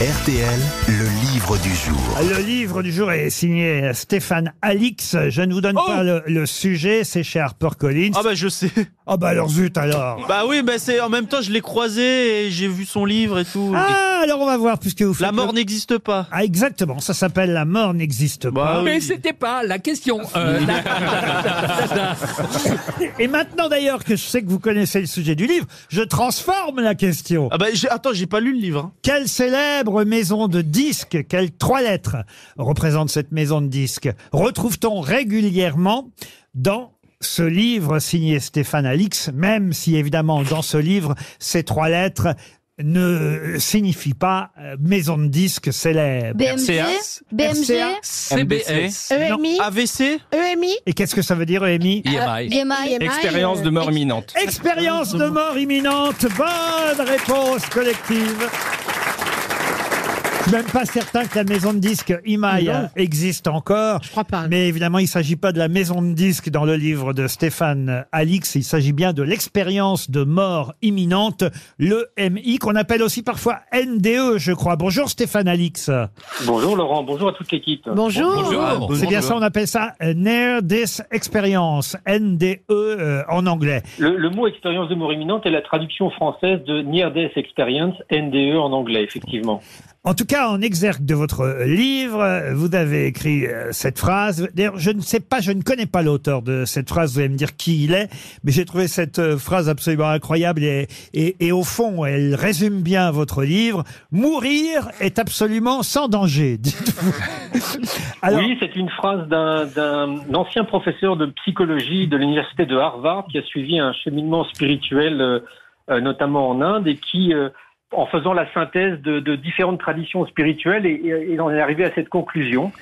RTL, le livre du jour. Le livre du jour est signé Stéphane Alix. Je ne vous donne Oh pas le, le sujet, c'est chez HarperCollins. Ah bah je sais. Ah bah alors zut alors. Bah oui, bah c'est en même temps je l'ai croisé et j'ai vu son livre et tout. Ah alors on va voir puisque vous faites La mort le- n'existe pas. Ah exactement, ça s'appelle La mort n'existe Bah pas. oui. Mais c'était pas la question. Euh, Et maintenant d'ailleurs que je sais que vous connaissez le sujet du livre, je transforme la question. Ah bah j'ai- attends, j'ai pas lu le livre. hein. Quelle célèbre maison de disques, quelles trois lettres représente cette maison de disques Retrouve-t-on régulièrement dans ce livre signé Stéphane Alix, même si évidemment dans ce livre, ces trois lettres ne signifient pas euh, maison de disques célèbre. BMG, BMG. CBS, EMI, AVC EMI, Et qu'est-ce que ça veut dire, EMI EMI. EMI, Expérience de mort imminente. Expérience de mort imminente. Bonne réponse collective. Je suis même pas certain que la maison de disques Non. existe encore. Je crois pas. Mais évidemment, il ne s'agit pas de la maison de disques dans le livre de Stéphane Alix. Il s'agit bien de l'expérience de mort imminente, le MI, qu'on appelle aussi parfois NDE, je crois. Bonjour Stéphane Alix. Bonjour Laurent, bonjour à toute l'équipe. Bonjour. C'est bien ça, on appelle ça euh, Near Death Experience, NDE euh, en anglais. Le, le mot expérience de mort imminente est la traduction française de Near Death Experience, NDE en anglais, effectivement. En tout cas, en exergue de votre livre, vous avez écrit euh, cette phrase. D'ailleurs, je ne sais pas, je ne connais pas l'auteur de cette phrase. Vous allez me dire qui il est, mais j'ai trouvé cette euh, phrase absolument incroyable et, et, et au fond, elle résume bien votre livre. Mourir est absolument sans danger. Alors, Oui, c'est une phrase d'un d'un ancien professeur de psychologie de l'université de Harvard qui a suivi un cheminement spirituel, euh, euh, notamment en Inde, et qui, euh, en faisant la synthèse de, de différentes traditions spirituelles, et, et, et en est arrivé à cette conclusion.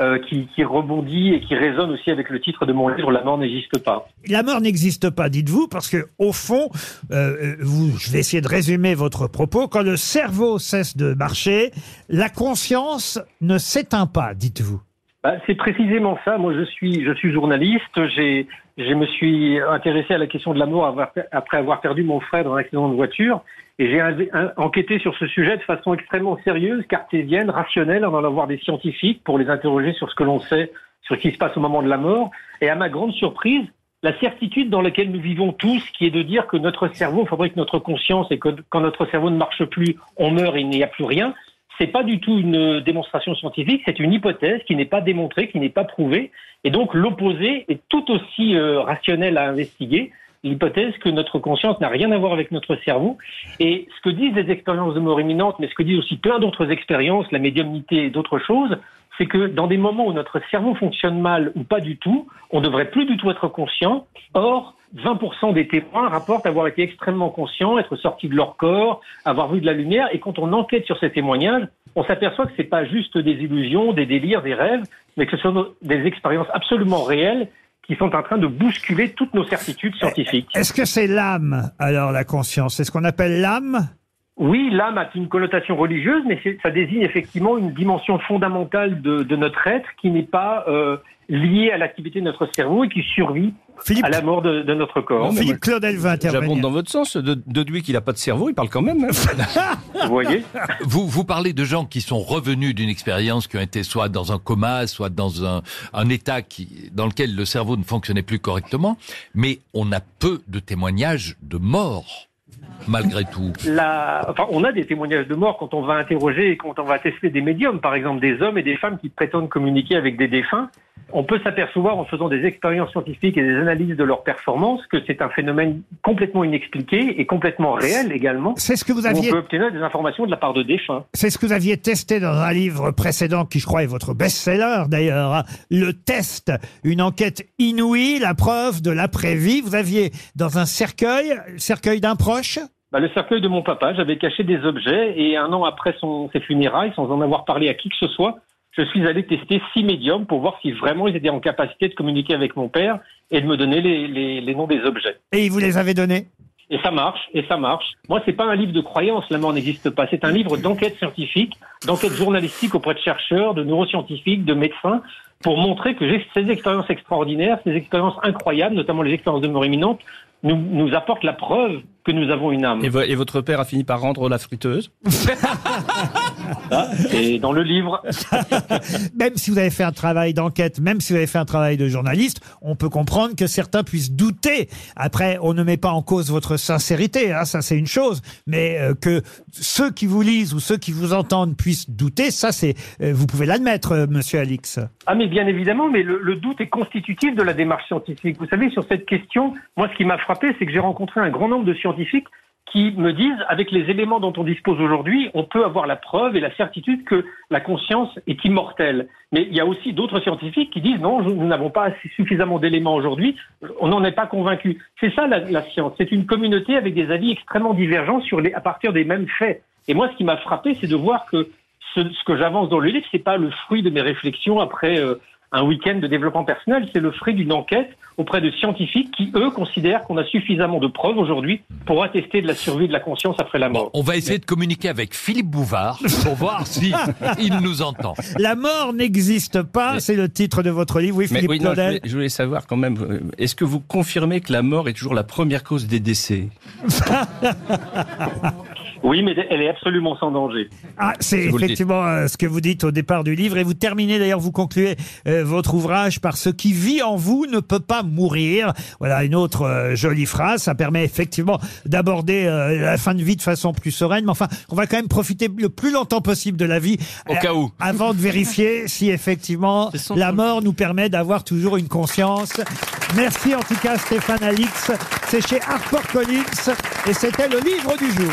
euh, qui, qui rebondit et qui résonne aussi avec le titre de mon livre La mort n'existe pas. la mort n'existe pas, dites-vous, parce que au fond, euh, vous, je vais essayer de résumer votre propos. Quand le cerveau cesse de marcher, la conscience ne s'éteint pas, dites-vous. Bah, c'est précisément ça. Moi, je suis, je suis journaliste. J'ai, je me suis intéressé à la question de la mort après avoir perdu mon frère dans un accident de voiture. Et j'ai enquêté sur ce sujet de façon extrêmement sérieuse, cartésienne, rationnelle, en allant voir des scientifiques pour les interroger sur ce que l'on sait, sur ce qui se passe au moment de la mort. Et à ma grande surprise, la certitude dans laquelle nous vivons tous, qui est de dire que notre cerveau fabrique notre conscience et que quand notre cerveau ne marche plus, on meurt et il n'y a plus rien. C'est pas du tout une démonstration scientifique, c'est une hypothèse qui n'est pas démontrée, qui n'est pas prouvée, et donc l'opposé est tout aussi euh, rationnel à investiguer. L'hypothèse que notre conscience n'a rien à voir avec notre cerveau. Et ce que disent les expériences de mort imminente, mais ce que disent aussi plein d'autres expériences, la médiumnité et d'autres choses, c'est que dans des moments où notre cerveau fonctionne mal ou pas du tout, on devrait plus du tout être conscient. Or, 20% des témoins rapportent avoir été extrêmement conscients, être sortis de leur corps, avoir vu de la lumière. Et quand on enquête sur ces témoignages, on s'aperçoit que c'est pas juste des illusions, des délires, des rêves, mais que ce sont des expériences absolument réelles qui sont en train de bousculer toutes nos certitudes scientifiques. Est-ce que c'est l'âme, alors, la conscience? C'est ce qu'on appelle l'âme? Oui, l'âme a une connotation religieuse, mais ça désigne effectivement une dimension fondamentale de, de notre être qui n'est pas euh, liée à l'activité de notre cerveau et qui survit Philippe, à la mort de, de notre corps. Philippe Claudel veut J'abonde intervenir. dans votre sens. De, Deduit qu'il a pas de cerveau, il parle quand même. hein. Vous voyez Vous, vous parlez de gens qui sont revenus d'une expérience, qui ont été soit dans un coma, soit dans un, un état qui, dans lequel le cerveau ne fonctionnait plus correctement, mais on a peu de témoignages de morts, malgré tout. la... enfin, on a des témoignages de mort quand on va interroger et quand on va tester des médiums, par exemple des hommes et des femmes qui prétendent communiquer avec des défunts. On peut s'apercevoir en faisant des expériences scientifiques et des analyses de leurs performances que c'est un phénomène complètement inexpliqué et complètement réel également. C'est ce que vous où On aviez peut obtenir des informations de la part de défunts. C'est ce que vous aviez testé dans un livre précédent qui, je crois, est votre best-seller d'ailleurs. hein. Le test, une enquête inouïe, la preuve de l'après-vie. Vous aviez dans un cercueil, le cercueil d'un proche. Bah, le cercueil de mon papa, j'avais caché des objets et un an après son, ses funérailles, sans en avoir parlé à qui que ce soit, je suis allé tester six médiums pour voir si vraiment ils étaient en capacité de communiquer avec mon père et de me donner les, les, les noms des objets. Et il vous les avait donnés? Et ça marche, et ça marche. Moi, c'est pas un livre de croyance, la mort n'existe pas. C'est un livre d'enquête scientifique, d'enquête journalistique auprès de chercheurs, de neuroscientifiques, de médecins, pour montrer que ces expériences extraordinaires, ces expériences incroyables, notamment les expériences de mort imminente, nous, nous apportent la preuve que nous avons une âme. Et, vo- et votre père a fini par rendre la friteuse Ah, Et dans le livre, même si vous avez fait un travail d'enquête, même si vous avez fait un travail de journaliste, on peut comprendre que certains puissent douter. Après, on ne met pas en cause votre sincérité, hein, ça c'est une chose, mais euh, que ceux qui vous lisent ou ceux qui vous entendent puissent douter, ça c'est, euh, vous pouvez l'admettre, euh, Monsieur Alix. Ah mais bien évidemment, mais le, le doute est constitutif de la démarche scientifique. Vous savez, sur cette question, moi ce qui m'a frappé, c'est que j'ai rencontré un grand nombre de scientifiques qui me disent, avec les éléments dont on dispose aujourd'hui, on peut avoir la preuve et la certitude que la conscience est immortelle. Mais il y a aussi d'autres scientifiques qui disent, non, nous n'avons pas suffisamment d'éléments aujourd'hui, on n'en est pas convaincu. C'est ça la, science, c'est une communauté avec des avis extrêmement divergents sur les, à partir des mêmes faits. Et moi, ce qui m'a frappé, c'est de voir que ce, ce que j'avance dans le livre, c'est pas le fruit de mes réflexions après euh, un week-end de développement personnel, c'est le fruit d'une enquête auprès de scientifiques qui, eux, considèrent qu'on a suffisamment de preuves aujourd'hui pour attester de la survie de la conscience après la Bon, mort. on va essayer de communiquer avec Philippe Bouvard pour voir si il nous entend. La mort n'existe pas, Mais- c'est le titre de votre livre, oui, Mais Philippe oui, non, je, Claudel. voulais, je voulais savoir quand même, euh, est-ce que vous confirmez que la mort est toujours la première cause des décès? Oui, mais elle est absolument sans danger. Ah, c'est effectivement euh, ce que vous dites au départ du livre et vous terminez d'ailleurs, vous concluez euh, votre ouvrage par ce qui vit en vous ne peut pas mourir. Voilà une autre euh, jolie phrase. Ça permet effectivement d'aborder euh, la fin de vie de façon plus sereine. Mais enfin, on va quand même profiter le plus longtemps possible de la vie. Au euh, cas où. Avant de vérifier si effectivement la mort nous permet d'avoir toujours une conscience. Merci en tout cas Stéphane Alix. C'est chez HarperCollins et c'était le livre du jour.